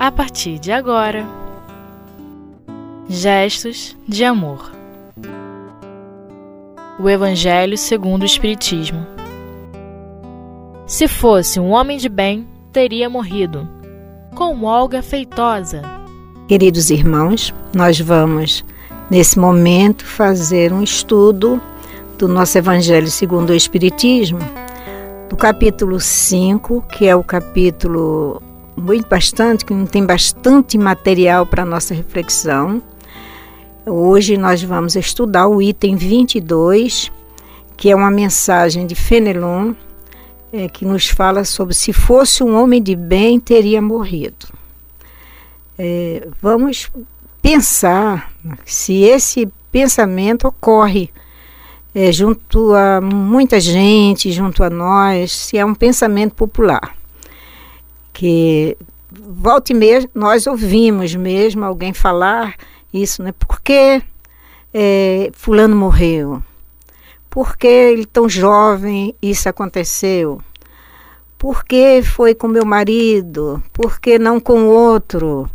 a partir de agora. Gestos de amor. O Evangelho segundo o Espiritismo. Se fosse um homem de bem, teria morrido. Com Olga Feitosa. Queridos irmãos, nós vamos nesse momento fazer um estudo do nosso Evangelho segundo o Espiritismo, do capítulo 5, que é o capítulo muito bastante, que tem bastante material para nossa reflexão. Hoje nós vamos estudar o item 22, que é uma mensagem de Fenelon, é, que nos fala sobre se fosse um homem de bem, teria morrido. É, vamos pensar se esse pensamento ocorre é, junto a muita gente, junto a nós, se é um pensamento popular. Que volta e meia nós ouvimos mesmo alguém falar isso, né? Por que é, fulano morreu? Por que ele tão jovem isso aconteceu? Por que foi com meu marido? Por que não com outro?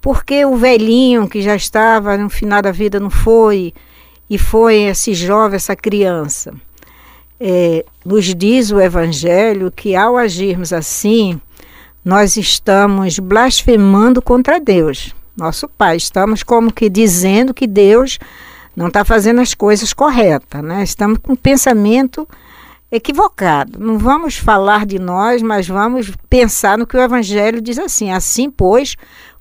Por que o velhinho que já estava no final da vida não foi? E foi esse jovem, essa criança. É, nos diz o Evangelho que ao agirmos assim, nós estamos blasfemando contra Deus, nosso Pai. Estamos como que dizendo que Deus não está fazendo as coisas corretas, né? Estamos com um pensamento equivocado. Não vamos falar de nós, mas vamos pensar no que o Evangelho diz assim. Assim, pois,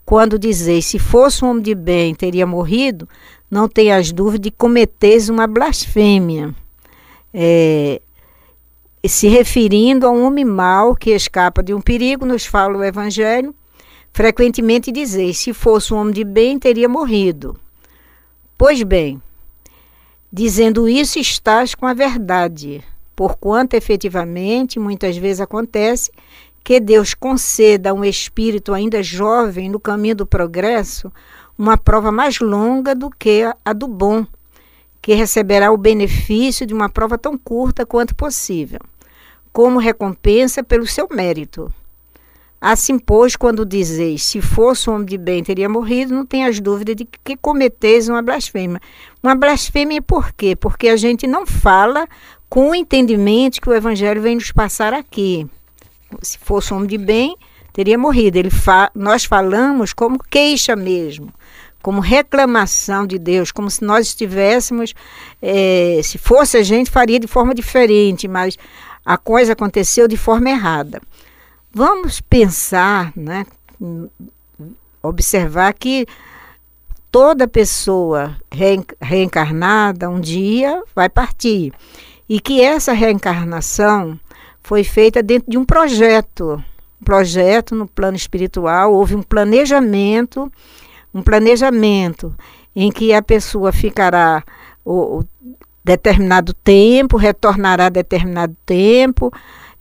quando dizeis, se fosse um homem de bem, teria morrido, não tenhas dúvida de cometeres uma blasfêmia. É, se referindo a um homem mau que escapa de um perigo, nos fala o Evangelho, frequentemente dizeis, se fosse um homem de bem, teria morrido. Pois bem, Dizendo isso, estás com a verdade, porquanto efetivamente muitas vezes acontece que Deus conceda a um espírito ainda jovem no caminho do progresso uma prova mais longa do que a do bom, que receberá o benefício de uma prova tão curta quanto possível, como recompensa pelo seu mérito. Assim, pois, quando dizeis, se fosse um homem de bem, teria morrido, não tenhas dúvida de que cometeis uma blasfêmia. Uma blasfêmia por quê? Porque a gente não fala com o entendimento que o Evangelho vem nos passar aqui. Se fosse um homem de bem, teria morrido. Ele fa nós falamos como queixa mesmo, como reclamação de Deus, como se nós estivéssemos, é, se fosse a gente, faria de forma diferente, mas a coisa aconteceu de forma errada. Vamos pensar, né, observar que toda pessoa reencarnada um dia vai partir e que essa reencarnação foi feita dentro de um projeto, um projeto no plano espiritual, houve um planejamento, um planejamento em que a pessoa ficará determinado tempo, retornará determinado tempo,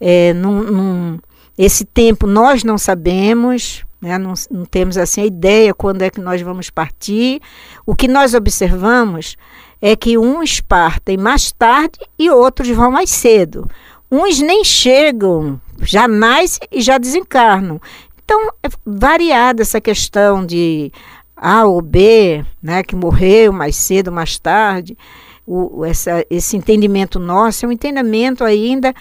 é, num, num, esse tempo nós não sabemos, né? não, não temos assim a ideia quando é que nós vamos partir. O que nós observamos é que uns partem mais tarde e outros vão mais cedo. Uns nem chegam, já nascem e já desencarnam. Então, é variada essa questão de A ou B, né, que morreu mais cedo, mais tarde. O, essa, esse entendimento nosso é um entendimento ainda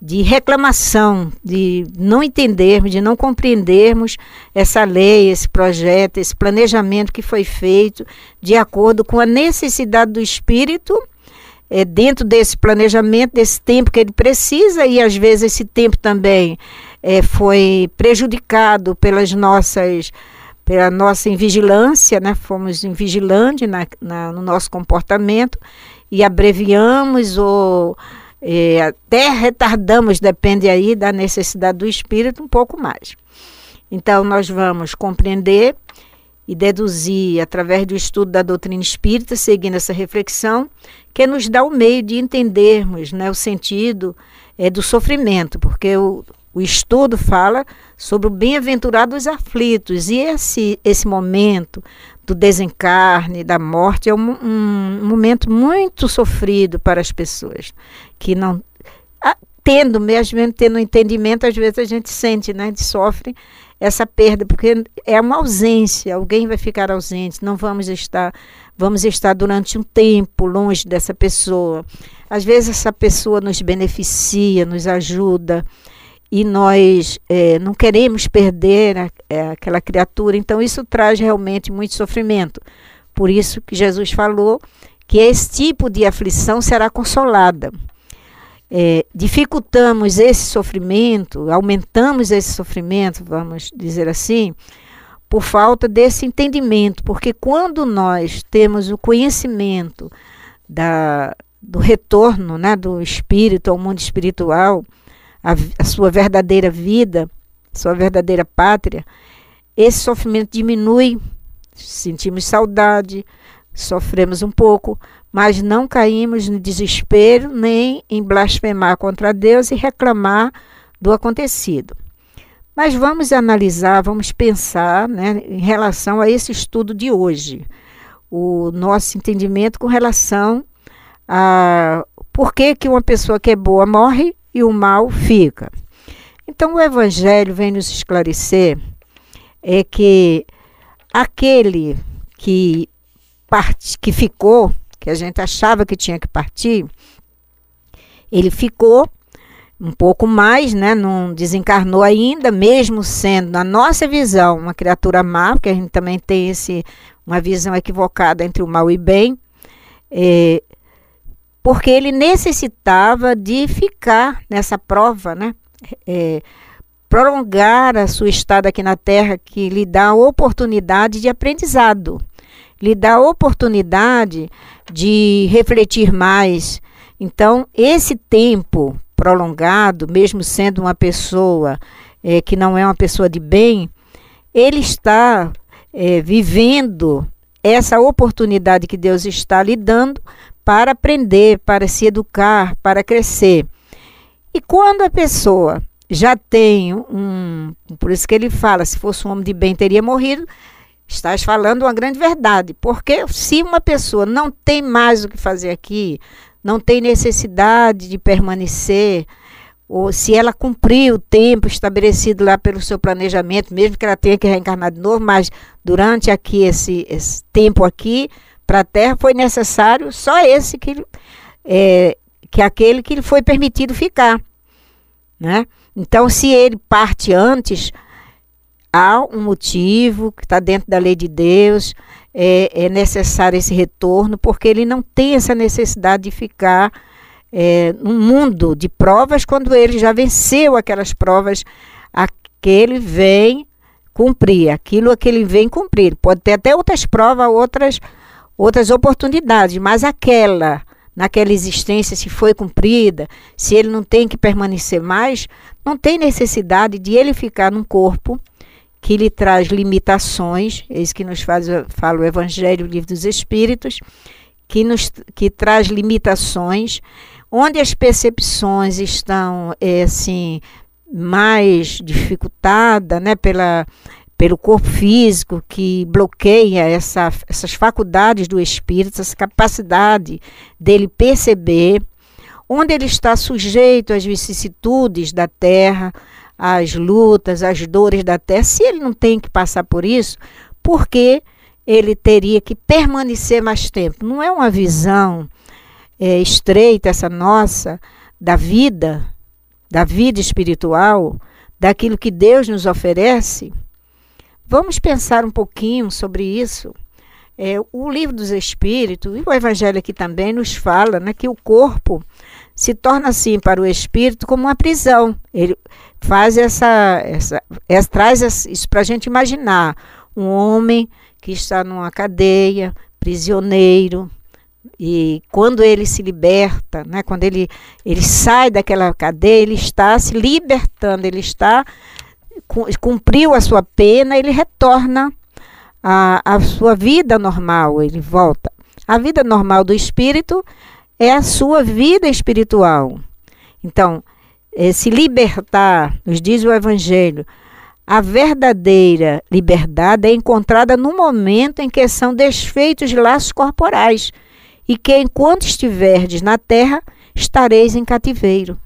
de reclamação, de não entendermos, de não compreendermos essa lei, esse projeto, esse planejamento que foi feito de acordo com a necessidade do espírito, é, dentro desse planejamento, desse tempo que ele precisa, e às vezes esse tempo também é, foi prejudicado pelas nossas pela nossa invigilância, né? fomos invigilantes na, na, no nosso comportamento e abreviamos ou é, até retardamos, depende aí da necessidade do espírito, um pouco mais. Então, nós vamos compreender e deduzir, através do estudo da doutrina espírita, seguindo essa reflexão, que nos dá o meio de entendermos né, o sentido é, do sofrimento, porque o, o estudo fala sobre o bem-aventurado dos aflitos, e esse, esse momento do desencarne, da morte, é um, um, momento muito sofrido para as pessoas que não. tendo, mesmo tendo entendimento, às vezes a gente sente, né? De sofre essa perda, porque é uma ausência, alguém vai ficar ausente, não vamos estar, vamos estar durante um tempo longe dessa pessoa. Às vezes essa pessoa nos beneficia, nos ajuda e nós é, não queremos perder a, é, aquela criatura, então isso traz realmente muito sofrimento. Por isso que Jesus falou que esse tipo de aflição será consolada. É, dificultamos esse sofrimento, aumentamos esse sofrimento, vamos dizer assim, por falta desse entendimento, porque quando nós temos o conhecimento da, do retorno né, do espírito ao mundo espiritual, a, a sua verdadeira vida, sua verdadeira pátria, esse sofrimento diminui, sentimos saudade, sofremos um pouco, mas não caímos no desespero nem em blasfemar contra Deus e reclamar do acontecido. Mas vamos analisar, vamos pensar né, em relação a esse estudo de hoje, o nosso entendimento com relação a por que, que uma pessoa que é boa morre e o mal fica. Então, o Evangelho vem nos esclarecer é que aquele que, part, que ficou que a gente achava que tinha que partir, ele ficou um pouco mais, né? Não desencarnou ainda, mesmo sendo, na nossa visão, uma criatura má, porque a gente também tem esse, uma visão equivocada entre o mal e bem, é, porque ele necessitava de ficar nessa prova, né? É, prolongar a sua estada aqui na Terra, que lhe dá a oportunidade de aprendizado lhe dá a oportunidade de refletir mais. Então, esse tempo prolongado, mesmo sendo uma pessoa é, que não é uma pessoa de bem, ele está é, vivendo essa oportunidade que Deus está lhe dando para aprender, para se educar, para crescer. E quando a pessoa já tem um. Por isso que ele fala: se fosse um homem de bem, teria morrido. Estás falando uma grande verdade, porque se uma pessoa não tem mais o que fazer aqui, não tem necessidade de permanecer, ou se ela cumprir o tempo estabelecido lá pelo seu planejamento, mesmo que ela tenha que reencarnar de novo, mas durante aqui esse, esse tempo aqui para a Terra foi necessário só esse que é, que aquele que foi permitido ficar, né? Então, se ele parte antes, há um motivo que está dentro da lei de Deus, é, é, necessário esse retorno, porque ele não tem essa necessidade de ficar é, num mundo de provas quando ele já venceu aquelas provas a que ele vem cumprir, aquilo que ele vem cumprir. Pode ter até outras provas, outras, outras oportunidades, mas aquela naquela existência, se foi cumprida, se ele não tem que permanecer mais, não tem necessidade de ele ficar num corpo que lhe traz limitações, isso que nos faz, fala o Evangelho, o Livro dos Espíritos, que, nos, que traz limitações, onde as percepções estão, é, assim, mais dificultadas, né, pela, pelo corpo físico, que bloqueia essa, essas faculdades do espírito, essa capacidade dele perceber, onde ele está sujeito às vicissitudes da terra, as lutas, as dores da terra, se ele não tem que passar por isso, por que ele teria que permanecer mais tempo? Não é uma visão é, estreita essa nossa da vida, da vida espiritual, daquilo que Deus nos oferece? Vamos pensar um pouquinho sobre isso. É, o livro dos Espíritos e o Evangelho aqui também nos fala né, que o corpo se torna assim para o espírito como uma prisão. Ele faz essa, essa, essa traz isso para a gente imaginar um homem que está numa cadeia, prisioneiro, e quando ele se liberta, né, quando ele, ele sai daquela cadeia, ele está se libertando, ele está cumpriu a sua pena, ele retorna à, à sua vida normal, ele volta. A vida normal do espírito é a sua vida espiritual. Então, é, se libertar, nos diz o Evangelho, a verdadeira liberdade é encontrada no momento em que são desfeitos de laços corporais e que enquanto estiverdes na terra, estareis em cativeiro.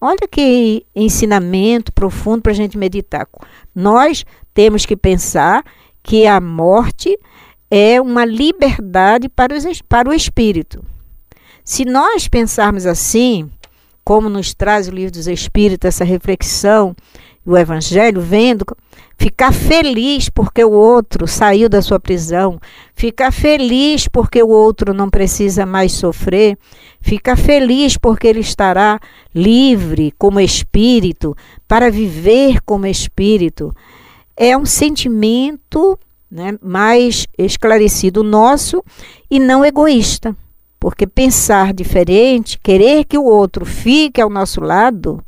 Olha que ensinamento profundo para a gente meditar. Nós temos que pensar que a morte é uma liberdade para, os, para o espírito. Se nós pensarmos assim, como nos traz o livro dos Espíritos, essa reflexão, o Evangelho, vendo, ficar feliz porque o outro saiu da sua prisão, ficar feliz porque o outro não precisa mais sofrer, ficar feliz porque ele estará livre como espírito, para viver como espírito, é um sentimento né, mais esclarecido nosso e não egoísta. Porque pensar diferente, querer que o outro fique ao nosso lado,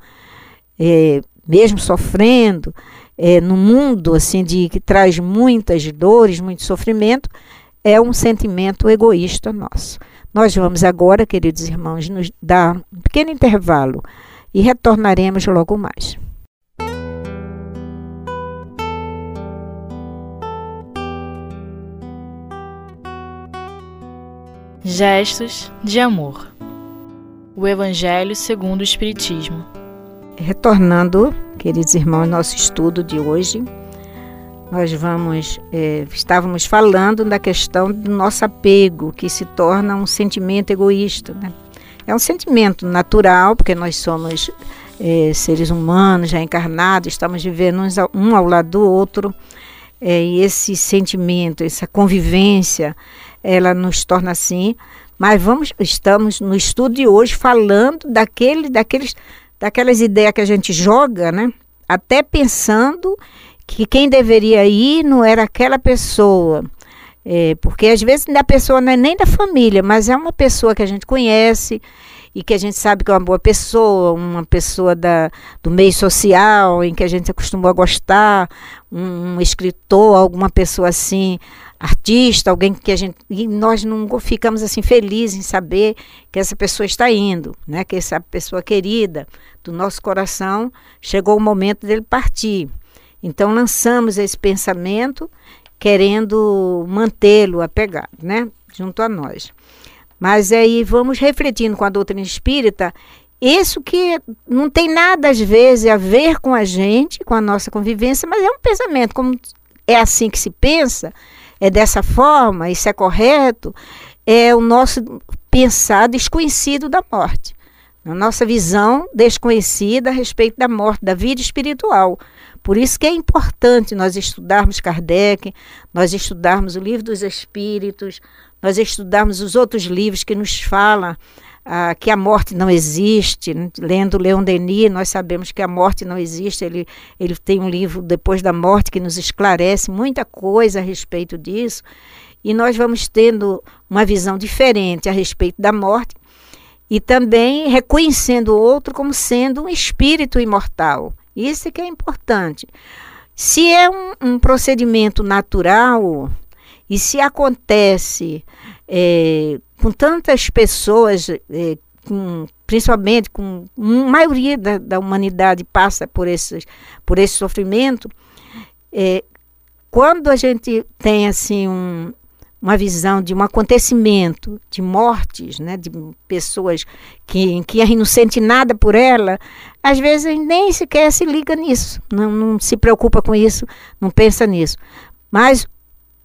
é, mesmo sofrendo, é, no mundo assim de que traz muitas dores, muito sofrimento, é um sentimento egoísta nosso. Nós vamos agora, queridos irmãos, nos dar um pequeno intervalo e retornaremos logo mais. Gestos de amor. O Evangelho segundo o Espiritismo. Retornando, queridos irmãos, nosso estudo de hoje, nós vamos, é, estávamos falando da questão do nosso apego, que se torna um sentimento egoísta. Né? É um sentimento natural, porque nós somos é, seres humanos já encarnados, estamos vivendo uns, um ao lado do outro, é, e esse sentimento, essa convivência, ela nos torna assim. Mas vamos, estamos no estudo de hoje falando daquele, daqueles, daquelas ideias que a gente joga, né? Até pensando que quem deveria ir não era aquela pessoa. É, porque às vezes a pessoa não é nem da família, mas é uma pessoa que a gente conhece e que a gente sabe que é uma boa pessoa, uma pessoa da, do meio social, em que a gente acostumou a gostar, um, um escritor, alguma pessoa assim artista, alguém que a gente e nós não ficamos assim felizes em saber que essa pessoa está indo, né? Que essa pessoa querida do nosso coração chegou o momento dele partir. Então lançamos esse pensamento querendo mantê-lo apegado, né? Junto a nós. Mas aí vamos refletindo com a doutrina espírita isso que não tem nada às vezes a ver com a gente, com a nossa convivência, mas é um pensamento como é assim que se pensa, é dessa forma, isso é correto, é o nosso pensar desconhecido da morte. A nossa visão desconhecida a respeito da morte, da vida espiritual. Por isso que é importante nós estudarmos Kardec, nós estudarmos o livro dos Espíritos, nós estudarmos os outros livros que nos falam ah, que a morte não existe. Lendo Leon Denis, nós sabemos que a morte não existe. Ele, ele tem um livro Depois da Morte que nos esclarece muita coisa a respeito disso. E nós vamos tendo uma visão diferente a respeito da morte e também reconhecendo o outro como sendo um espírito imortal. Isso que é importante. Se é um, um procedimento natural e se acontece é, com tantas pessoas, é, com, principalmente com a maioria da, da, humanidade passa por, esses, por esse sofrimento, é, quando a gente tem assim um, uma visão de um acontecimento de mortes, né, de pessoas que, que a gente não sente nada por ela, às vezes nem sequer se liga nisso, não, não se preocupa com isso, não pensa nisso. Mas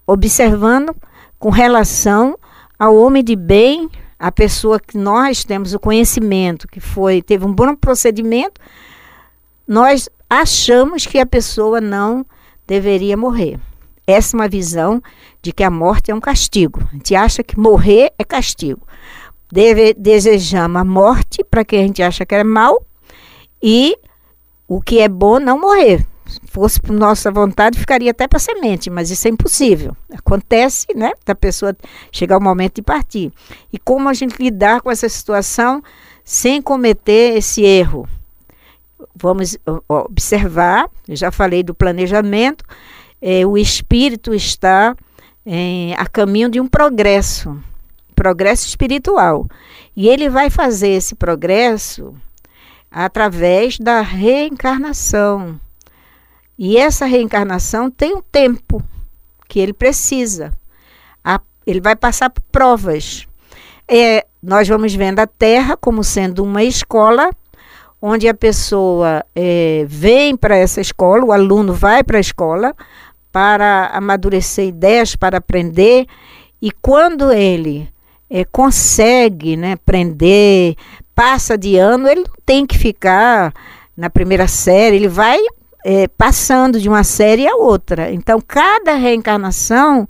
observando com relação ao homem de bem, a pessoa que nós temos o conhecimento, que foi teve um bom procedimento, nós achamos que a pessoa não deveria morrer. Essa é uma visão de que a morte é um castigo. A gente acha que morrer é castigo. Deve, desejamos a morte para quem a gente acha que é mal e o que é bom não morrer fosse por nossa vontade, ficaria até para semente, mas isso é impossível. Acontece, né, da pessoa chegar o momento de partir. E como a gente lidar com essa situação sem cometer esse erro? Vamos observar, eu já falei do planejamento, é, o espírito está é, a caminho de um progresso, progresso espiritual. E ele vai fazer esse progresso através da reencarnação e essa reencarnação tem um tempo que ele precisa. A, ele vai passar por provas. É, nós vamos vendo a Terra como sendo uma escola onde a pessoa é, vem para essa escola, o aluno vai para a escola para amadurecer ideias, para aprender, e quando ele é, consegue né, aprender, passa de ano, ele não tem que ficar na primeira série, ele vai é, passando de uma série a outra. Então, cada reencarnação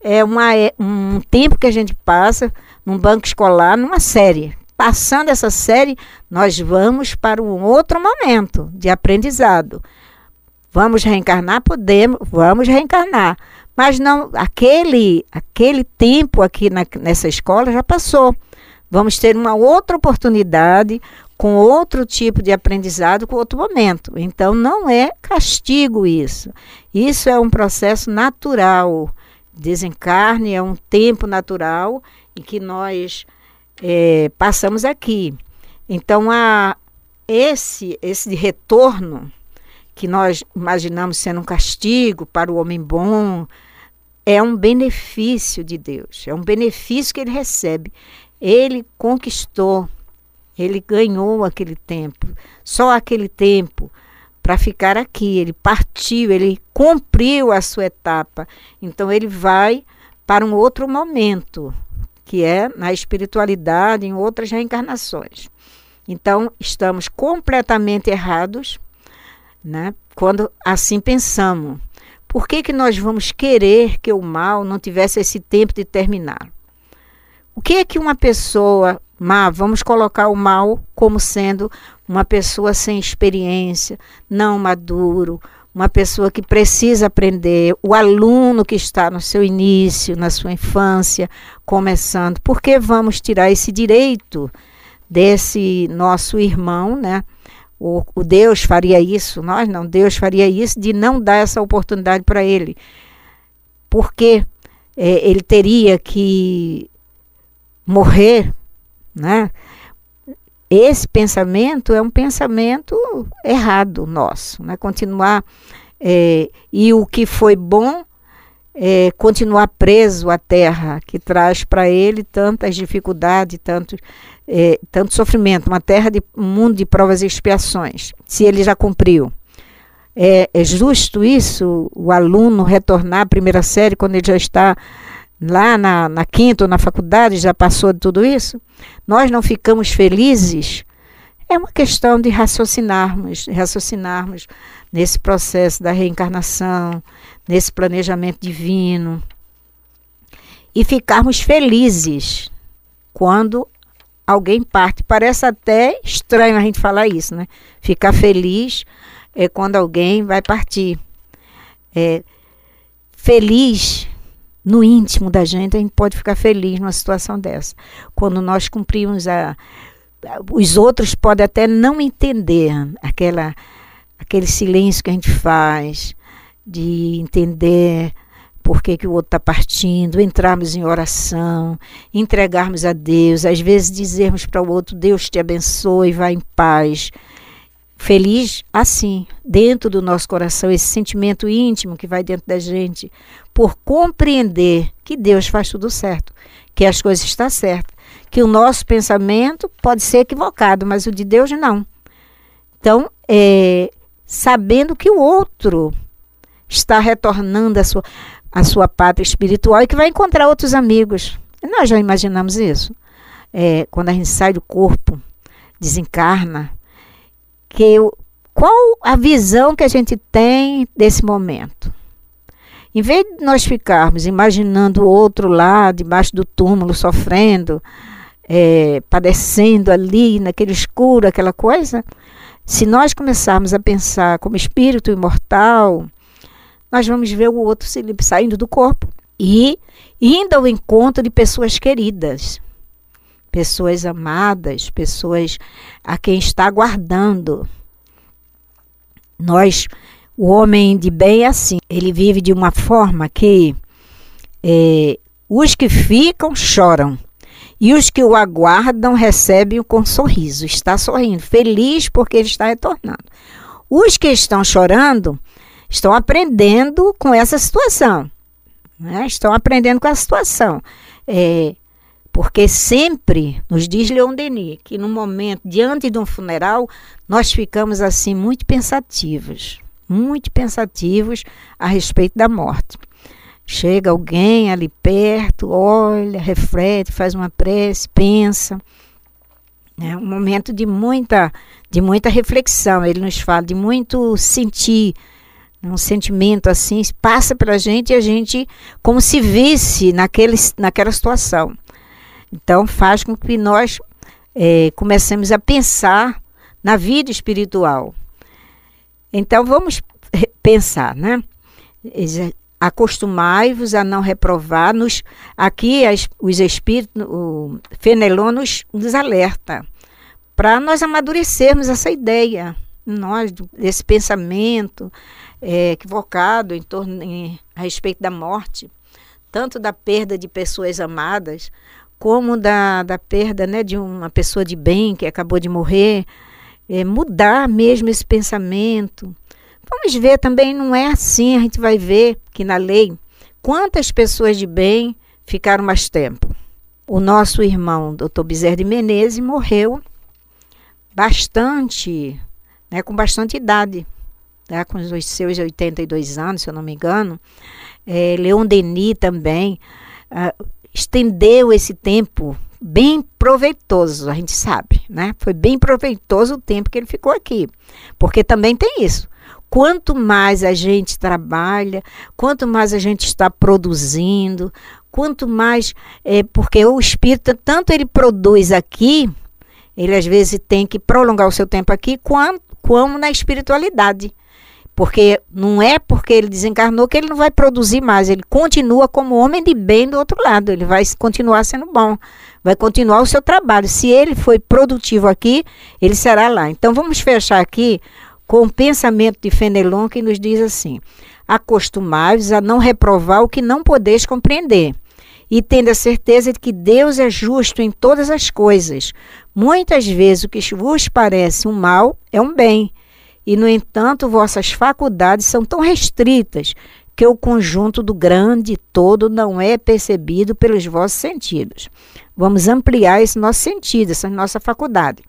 é uma, é um tempo que a gente passa num banco escolar, numa série. Passando essa série, nós vamos para um outro momento de aprendizado. Vamos reencarnar? Podemos, vamos reencarnar. Mas não, aquele, aquele tempo aqui na, nessa escola já passou. Vamos ter uma outra oportunidade, com outro tipo de aprendizado, com outro momento. Então, não é castigo isso. Isso é um processo natural. Desencarne é um tempo natural em que nós é, passamos aqui. Então, a, esse, esse retorno que nós imaginamos sendo um castigo para o homem bom, é um benefício de Deus, é um benefício que ele recebe. Ele conquistou, ele ganhou aquele tempo, só aquele tempo para ficar aqui. Ele partiu, ele cumpriu a sua etapa. Então ele vai para um outro momento, que é na espiritualidade, em outras reencarnações. Então, estamos completamente errados, né? Quando assim pensamos. Por que, que nós vamos querer que o mal não tivesse esse tempo de terminar? O que é que uma pessoa má, vamos colocar o mal como sendo uma pessoa sem experiência, não maduro, uma pessoa que precisa aprender, o aluno que está no seu início, na sua infância, começando. Por que vamos tirar esse direito desse nosso irmão, né? O, o Deus faria isso, nós não, Deus faria isso de não dar essa oportunidade para ele. Porque é, ele teria que morrer, né? esse pensamento é um pensamento errado nosso, né? Continuar é, e o que foi bom é continuar preso à terra que traz para ele tantas dificuldades, tanto, é, tanto sofrimento, uma terra de um mundo de provas e expiações, se ele já cumpriu. É, é justo isso, o aluno retornar à primeira série quando ele já está lá na, na quinta ou na faculdade, já passou de tudo isso, nós não ficamos felizes, é uma questão de raciocinarmos, raciocinarmos nesse processo da reencarnação, nesse planejamento divino, e ficarmos felizes quando alguém parte. Parece até estranho a gente falar isso, né? Ficar feliz é quando alguém vai partir. É, feliz no íntimo da gente, a gente pode ficar feliz numa situação dessa. Quando nós cumprimos a. Os outros podem até não entender aquela, aquele silêncio que a gente faz, de entender por que, que o outro está partindo, entrarmos em oração, entregarmos a Deus, às vezes dizermos para o outro: Deus te abençoe, vá em paz feliz assim, dentro do nosso coração, esse sentimento íntimo que vai dentro da gente, por compreender que Deus faz tudo certo, que as coisas estão certas, que o nosso pensamento pode ser equivocado, mas o de Deus não. Então, é, sabendo que o outro está retornando à sua, à sua pátria espiritual e que vai encontrar outros amigos. Nós já imaginamos isso. É, quando a gente sai do corpo, desencarna, que qual a visão que a gente tem desse momento. Em vez de nós ficarmos imaginando o outro lá, debaixo do túmulo, sofrendo, é, padecendo ali, naquele escuro, aquela coisa, se nós começarmos a pensar como espírito imortal, nós vamos ver o outro saindo do corpo e indo ao encontro de pessoas queridas pessoas amadas, pessoas a quem está aguardando. Nós, o homem de bem é assim, ele vive de uma forma que é, os que ficam choram e os que o aguardam recebem com sorriso, está sorrindo, feliz porque ele está retornando. Os que estão chorando estão aprendendo com essa situação, né? estão aprendendo com a situação. É, Porque sempre, nos diz Leon Denis, que no momento, diante de um funeral, nós ficamos assim muito pensativos, muito pensativos a respeito da morte. Chega alguém ali perto, olha, reflete, faz uma prece, pensa. É um momento de muita, de muita reflexão. Ele nos fala de muito sentir, um sentimento assim, passa pela gente e a gente como se visse naquele, naquela situação. Então faz com que nós é, comecemos a pensar na vida espiritual. Então vamos pensar, né? Acostumai-vos a não reprovar. Nos, aqui as, os espíritos, o Fenelon nos, nos alerta para nós amadurecermos essa ideia, nós, desse pensamento é, equivocado em torno em, a respeito da morte, tanto da perda de pessoas amadas, como da, da perda né, de uma pessoa de bem que acabou de morrer, é, mudar mesmo esse pensamento. Vamos ver também, não é assim, a gente vai ver que na lei, quantas pessoas de bem ficaram mais tempo. O nosso irmão, doutor Bezerra de Menezes, morreu bastante, né, com bastante idade, né, com os seus 82 anos, se eu não me engano. É, Leon Denis também. Uh, estendeu esse tempo bem proveitoso, a gente sabe, né? Foi bem proveitoso o tempo que ele ficou aqui. Porque também tem isso. Quanto mais a gente trabalha, quanto mais a gente está produzindo, quanto mais. É, porque o espírito, tanto ele produz aqui, ele às vezes tem que prolongar o seu tempo aqui, quanto, como na espiritualidade. Porque não é porque ele desencarnou que ele não vai produzir mais, ele continua como homem de bem do outro lado, ele vai continuar sendo bom, vai continuar o seu trabalho. Se ele foi produtivo aqui, ele será lá. Então vamos fechar aqui com o pensamento de Fenelon que nos diz assim: acostumai-vos a não reprovar o que não podeis compreender. E tendo a certeza de que Deus é justo em todas as coisas. Muitas vezes o que vos parece um mal é um bem e, no entanto, vossas faculdades são tão restritas que o conjunto do grande todo não é percebido pelos vossos sentidos. Vamos ampliar esse nosso sentido, essa nossa faculdade.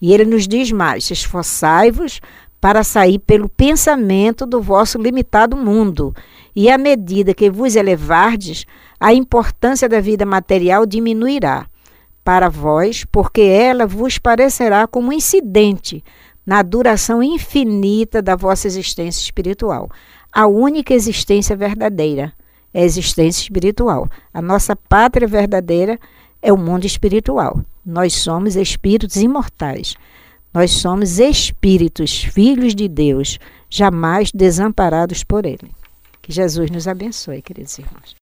E ele nos diz mais: esforçai-vos para sair pelo pensamento do vosso limitado mundo, e à medida que vos elevardes, a importância da vida material diminuirá para vós, porque ela vos parecerá como incidente na duração infinita da vossa existência espiritual. A única existência verdadeira é a existência espiritual. A nossa pátria verdadeira é o mundo espiritual. Nós somos espíritos imortais. Nós somos espíritos, filhos de Deus, jamais desamparados por Ele. Que Jesus nos abençoe, queridos irmãos.